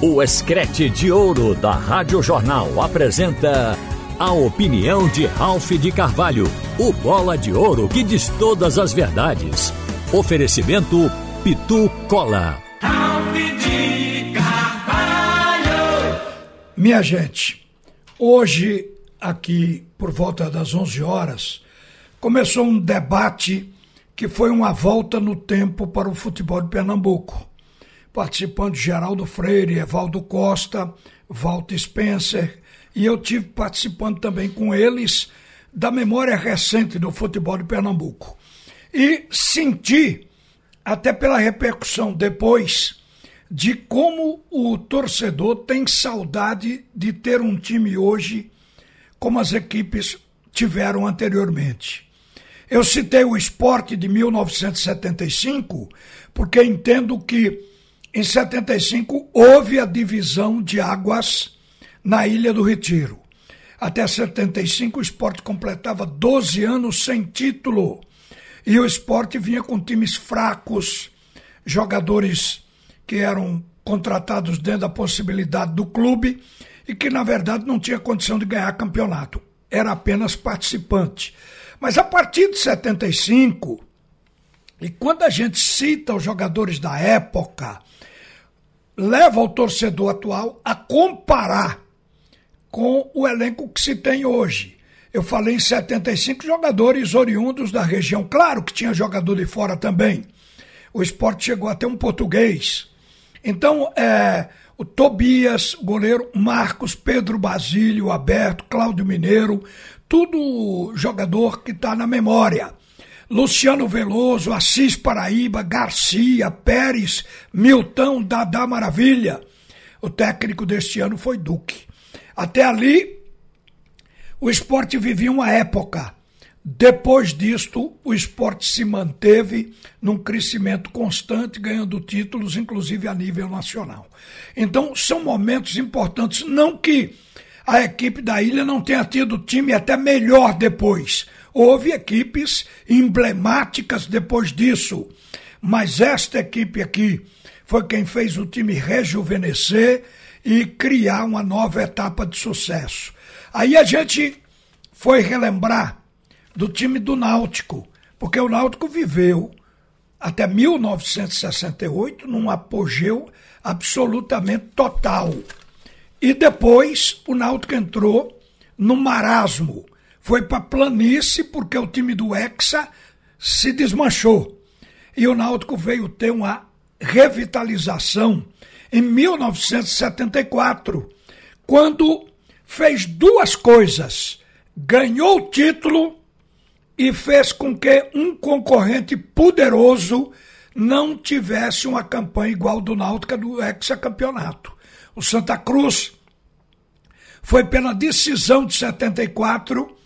O Escrete de Ouro da Rádio Jornal apresenta a opinião de Ralph de Carvalho, o bola de ouro que diz todas as verdades. Oferecimento Pitu Cola. Ralph de Carvalho. Minha gente, hoje aqui por volta das 11 horas começou um debate que foi uma volta no tempo para o futebol de Pernambuco participando Geraldo Freire, Evaldo Costa, Walter Spencer, e eu tive participando também com eles da memória recente do futebol de Pernambuco. E senti, até pela repercussão depois, de como o torcedor tem saudade de ter um time hoje como as equipes tiveram anteriormente. Eu citei o esporte de 1975 porque entendo que em 75, houve a divisão de águas na Ilha do Retiro. Até 75, o esporte completava 12 anos sem título. E o esporte vinha com times fracos, jogadores que eram contratados dentro da possibilidade do clube e que, na verdade, não tinha condição de ganhar campeonato. Era apenas participante. Mas a partir de 75, e quando a gente cita os jogadores da época, leva o torcedor atual a comparar com o elenco que se tem hoje. Eu falei em 75 jogadores oriundos da região. Claro que tinha jogador de fora também. O esporte chegou até um português. Então, é, o Tobias, goleiro Marcos, Pedro Basílio, Aberto, Cláudio Mineiro, tudo jogador que está na memória. Luciano Veloso, Assis Paraíba, Garcia, Pérez, Milton, Dadá Maravilha. O técnico deste ano foi Duque. Até ali, o esporte vivia uma época. Depois disto, o esporte se manteve num crescimento constante, ganhando títulos, inclusive a nível nacional. Então, são momentos importantes. Não que a equipe da ilha não tenha tido time até melhor depois Houve equipes emblemáticas depois disso, mas esta equipe aqui foi quem fez o time rejuvenescer e criar uma nova etapa de sucesso. Aí a gente foi relembrar do time do Náutico, porque o Náutico viveu até 1968 num apogeu absolutamente total. E depois o Náutico entrou no marasmo foi para planície porque o time do Hexa se desmanchou. E o Náutico veio ter uma revitalização em 1974, quando fez duas coisas: ganhou o título e fez com que um concorrente poderoso não tivesse uma campanha igual do Náutico do hexacampeonato. O Santa Cruz foi pela decisão de 74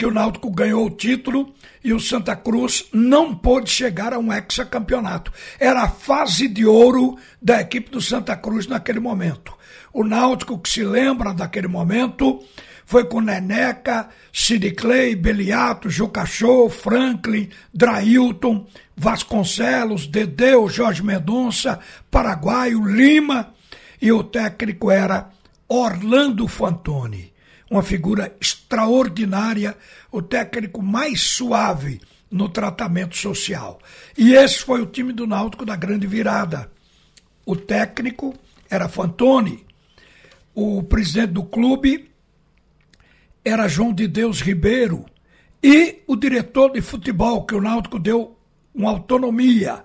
que o Náutico ganhou o título e o Santa Cruz não pôde chegar a um hexacampeonato. Era a fase de ouro da equipe do Santa Cruz naquele momento. O Náutico, que se lembra daquele momento, foi com Neneca, Sid Clay, Beliato, Jucachou, Franklin, Drailton, Vasconcelos, Dedeu, Jorge Mendonça, Paraguaio, Lima e o técnico era Orlando Fantoni uma figura extraordinária, o técnico mais suave no tratamento social. E esse foi o time do Náutico da grande virada. O técnico era Fantoni, o presidente do clube era João de Deus Ribeiro e o diretor de futebol, que o Náutico deu uma autonomia.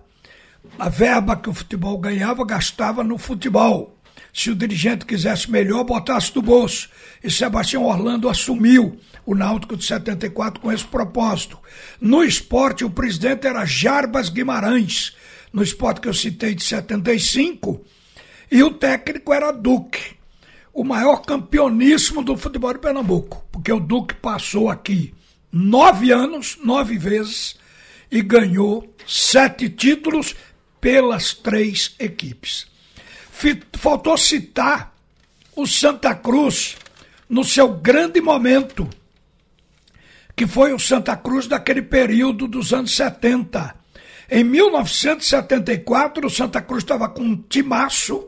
A verba que o futebol ganhava, gastava no futebol se o dirigente quisesse melhor, botasse do bolso. E Sebastião Orlando assumiu o Náutico de 74 com esse propósito. No esporte, o presidente era Jarbas Guimarães, no esporte que eu citei de 75, e o técnico era Duque, o maior campeoníssimo do futebol de Pernambuco, porque o Duque passou aqui nove anos, nove vezes, e ganhou sete títulos pelas três equipes. Faltou citar o Santa Cruz no seu grande momento, que foi o Santa Cruz daquele período dos anos 70. Em 1974, o Santa Cruz estava com um timaço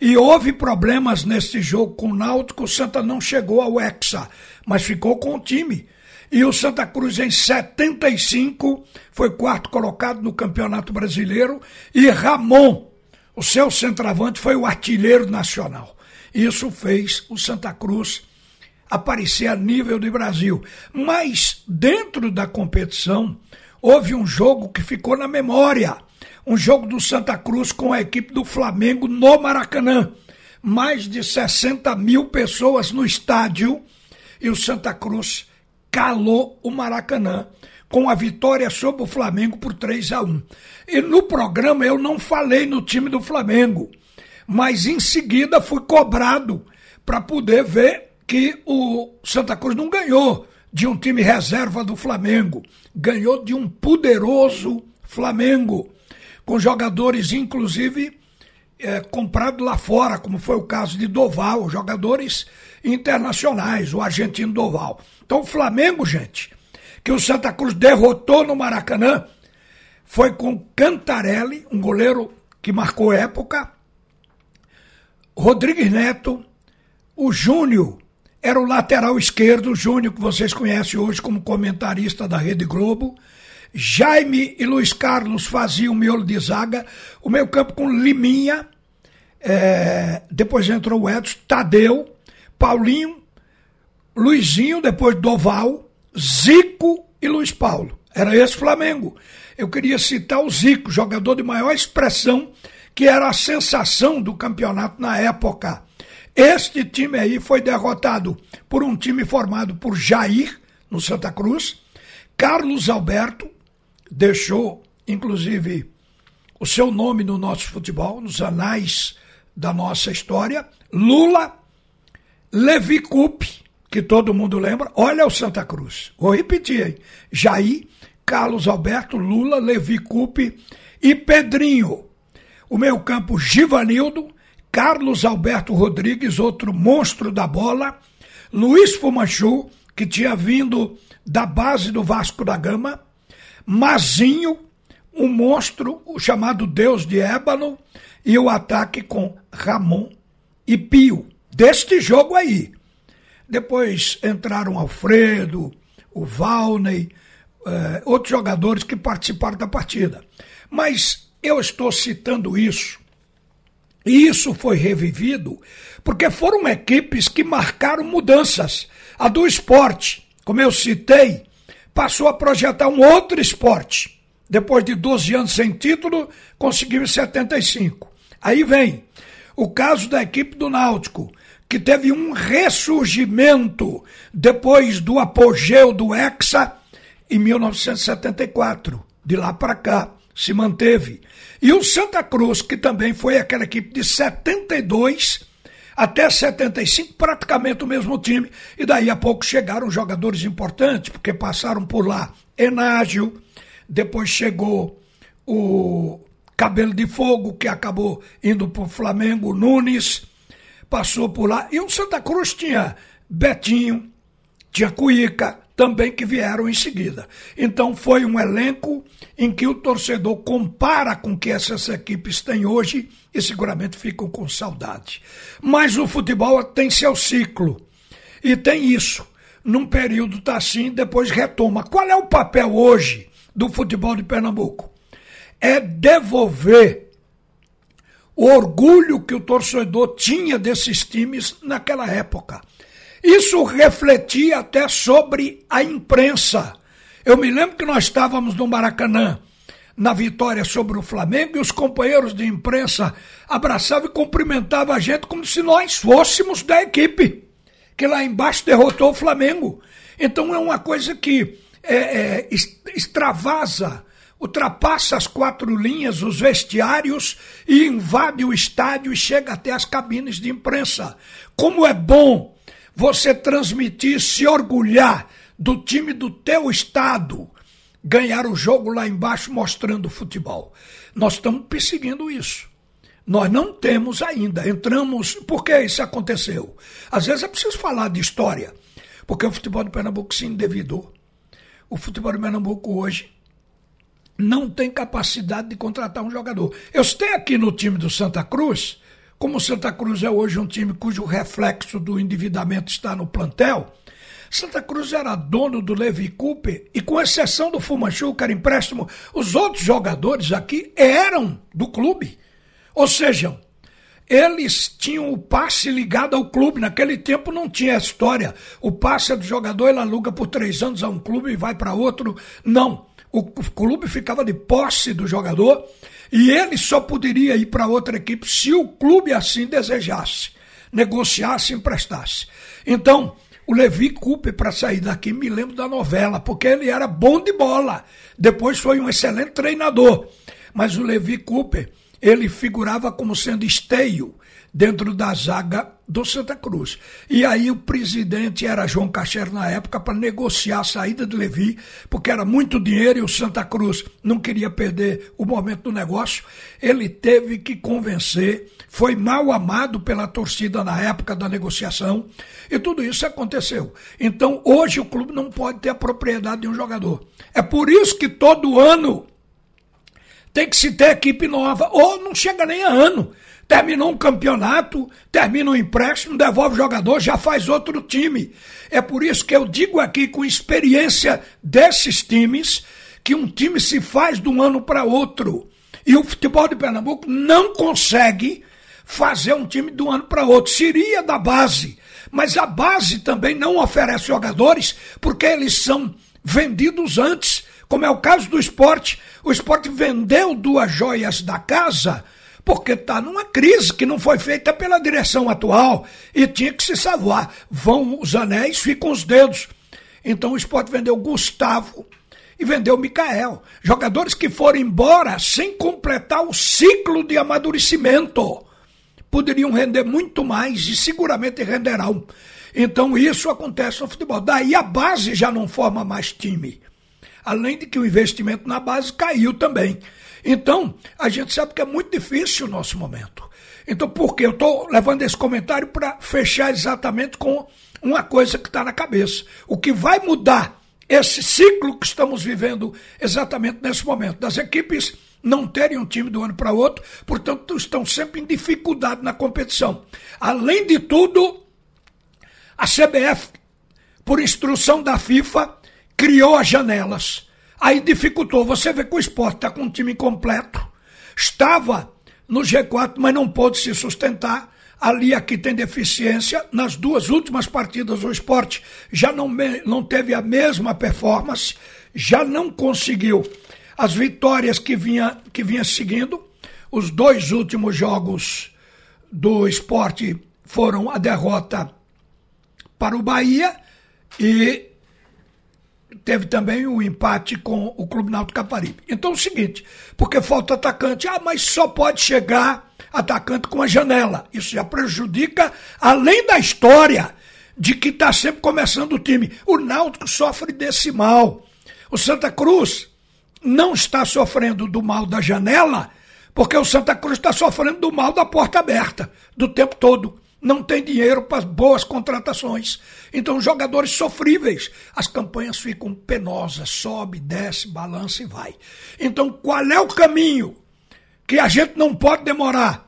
E houve problemas nesse jogo com o Náutico, o Santa não chegou ao Hexa, mas ficou com o time. E o Santa Cruz em 75 foi quarto colocado no Campeonato Brasileiro e Ramon, o seu centroavante, foi o artilheiro nacional. Isso fez o Santa Cruz aparecer a nível de Brasil. Mas dentro da competição houve um jogo que ficou na memória um jogo do Santa Cruz com a equipe do Flamengo no Maracanã. Mais de 60 mil pessoas no estádio e o Santa Cruz calou o Maracanã com a vitória sobre o Flamengo por 3 a 1. E no programa eu não falei no time do Flamengo, mas em seguida fui cobrado para poder ver que o Santa Cruz não ganhou de um time reserva do Flamengo, ganhou de um poderoso Flamengo com jogadores, inclusive, é, comprados lá fora, como foi o caso de Doval, jogadores internacionais, o argentino Doval. Então, o Flamengo, gente, que o Santa Cruz derrotou no Maracanã, foi com Cantarelli, um goleiro que marcou época, Rodrigues Neto, o Júnior era o lateral esquerdo, o Júnior, que vocês conhecem hoje como comentarista da Rede Globo, Jaime e Luiz Carlos faziam o miolo de zaga. O meio campo com Liminha. É, depois entrou o Edson, Tadeu, Paulinho, Luizinho, depois Doval, Zico e Luiz Paulo. Era esse Flamengo. Eu queria citar o Zico, jogador de maior expressão, que era a sensação do campeonato na época. Este time aí foi derrotado por um time formado por Jair, no Santa Cruz, Carlos Alberto, deixou, inclusive, o seu nome no nosso futebol, nos anais da nossa história. Lula, Levi Coupe, que todo mundo lembra. Olha o Santa Cruz. Vou repetir, hein? Jair, Carlos Alberto, Lula, Levi Coupe e Pedrinho. O meu campo, Givanildo, Carlos Alberto Rodrigues, outro monstro da bola, Luiz Fumanchu, que tinha vindo da base do Vasco da Gama, Mazinho, um monstro chamado Deus de Ébano, e o ataque com Ramon e Pio. Deste jogo aí. Depois entraram Alfredo, o Valney, eh, outros jogadores que participaram da partida. Mas eu estou citando isso, e isso foi revivido, porque foram equipes que marcaram mudanças. A do esporte, como eu citei, passou a projetar um outro esporte. Depois de 12 anos sem título, conseguiu em 75. Aí vem o caso da equipe do Náutico, que teve um ressurgimento depois do apogeu do Hexa em 1974. De lá para cá, se manteve. E o Santa Cruz, que também foi aquela equipe de 72 até 75, praticamente o mesmo time. E daí a pouco chegaram jogadores importantes, porque passaram por lá Enágio, depois chegou o Cabelo de Fogo, que acabou indo para o Flamengo, Nunes, passou por lá. E o Santa Cruz tinha Betinho, tinha Cuíca, também que vieram em seguida. Então foi um elenco em que o torcedor compara com o que essas equipes têm hoje e seguramente ficam com saudade. Mas o futebol tem seu ciclo e tem isso. Num período está assim, depois retoma. Qual é o papel hoje do futebol de Pernambuco? É devolver o orgulho que o torcedor tinha desses times naquela época. Isso refletia até sobre a imprensa. Eu me lembro que nós estávamos no Maracanã na vitória sobre o Flamengo e os companheiros de imprensa abraçavam e cumprimentavam a gente como se nós fôssemos da equipe que lá embaixo derrotou o Flamengo. Então é uma coisa que é, é, extravasa, ultrapassa as quatro linhas, os vestiários e invade o estádio e chega até as cabines de imprensa. Como é bom você transmitir, se orgulhar do time do teu estado, ganhar o jogo lá embaixo mostrando futebol. Nós estamos perseguindo isso. Nós não temos ainda. Entramos. Por que isso aconteceu? Às vezes é preciso falar de história, porque o futebol de Pernambuco se endividou. O futebol de Pernambuco hoje não tem capacidade de contratar um jogador. Eu estou aqui no time do Santa Cruz como o Santa Cruz é hoje um time cujo reflexo do endividamento está no plantel, Santa Cruz era dono do Levi Cooper e, com exceção do Fumanchu, que era empréstimo, os outros jogadores aqui eram do clube. Ou seja, eles tinham o passe ligado ao clube. Naquele tempo não tinha história. O passe é do jogador, ele aluga por três anos a um clube e vai para outro. Não. O clube ficava de posse do jogador e ele só poderia ir para outra equipe se o clube assim desejasse, negociasse, emprestasse. Então, o Levi Cooper, para sair daqui, me lembro da novela, porque ele era bom de bola. Depois foi um excelente treinador. Mas o Levi Cooper, ele figurava como sendo esteio dentro da zaga do Santa Cruz. E aí o presidente era João Cacher na época para negociar a saída do Levi, porque era muito dinheiro e o Santa Cruz não queria perder o momento do negócio. Ele teve que convencer, foi mal amado pela torcida na época da negociação, e tudo isso aconteceu. Então hoje o clube não pode ter a propriedade de um jogador. É por isso que todo ano tem que se ter equipe nova, ou não chega nem a ano terminou um campeonato, termina um empréstimo, devolve o jogador, já faz outro time. É por isso que eu digo aqui, com experiência desses times, que um time se faz de um ano para outro. E o futebol de Pernambuco não consegue fazer um time de um ano para outro. Seria da base. Mas a base também não oferece jogadores porque eles são vendidos antes, como é o caso do esporte. O esporte vendeu duas joias da casa porque está numa crise que não foi feita pela direção atual e tinha que se salvar. Vão os anéis, ficam os dedos. Então o esporte vendeu Gustavo e vendeu Mikael. Jogadores que foram embora sem completar o ciclo de amadurecimento. Poderiam render muito mais e seguramente renderão. Então isso acontece no futebol. Daí a base já não forma mais time. Além de que o investimento na base caiu também. Então, a gente sabe que é muito difícil o nosso momento. Então, por quê? Eu estou levando esse comentário para fechar exatamente com uma coisa que está na cabeça. O que vai mudar esse ciclo que estamos vivendo exatamente nesse momento, das equipes não terem um time do ano para outro, portanto, estão sempre em dificuldade na competição. Além de tudo, a CBF, por instrução da FIFA, criou as janelas. Aí dificultou. Você vê que o esporte está com um time completo. Estava no G4, mas não pôde se sustentar. Ali aqui tem deficiência. Nas duas últimas partidas, o esporte já não, não teve a mesma performance, já não conseguiu as vitórias que vinha, que vinha seguindo. Os dois últimos jogos do esporte foram a derrota para o Bahia e teve também o um empate com o Clube Náutico Caparibe. Então é o seguinte, porque falta atacante, ah, mas só pode chegar atacante com a janela. Isso já prejudica, além da história de que está sempre começando o time. O Náutico sofre desse mal. O Santa Cruz não está sofrendo do mal da janela, porque o Santa Cruz está sofrendo do mal da porta aberta, do tempo todo não tem dinheiro para boas contratações. Então, jogadores sofríveis. As campanhas ficam penosas, sobe, desce, balança e vai. Então, qual é o caminho que a gente não pode demorar?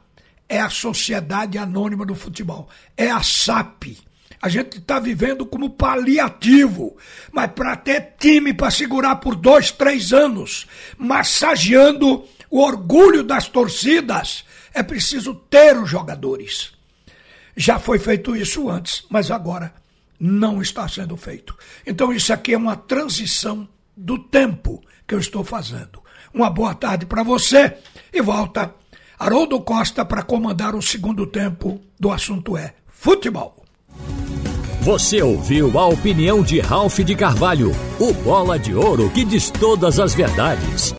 É a Sociedade Anônima do Futebol, é a SAP. A gente está vivendo como paliativo, mas para ter time para segurar por dois, três anos, massageando o orgulho das torcidas, é preciso ter os jogadores. Já foi feito isso antes, mas agora não está sendo feito. Então, isso aqui é uma transição do tempo que eu estou fazendo. Uma boa tarde para você e volta Haroldo Costa para comandar o segundo tempo do assunto é futebol. Você ouviu a opinião de Ralph de Carvalho, o bola de ouro que diz todas as verdades.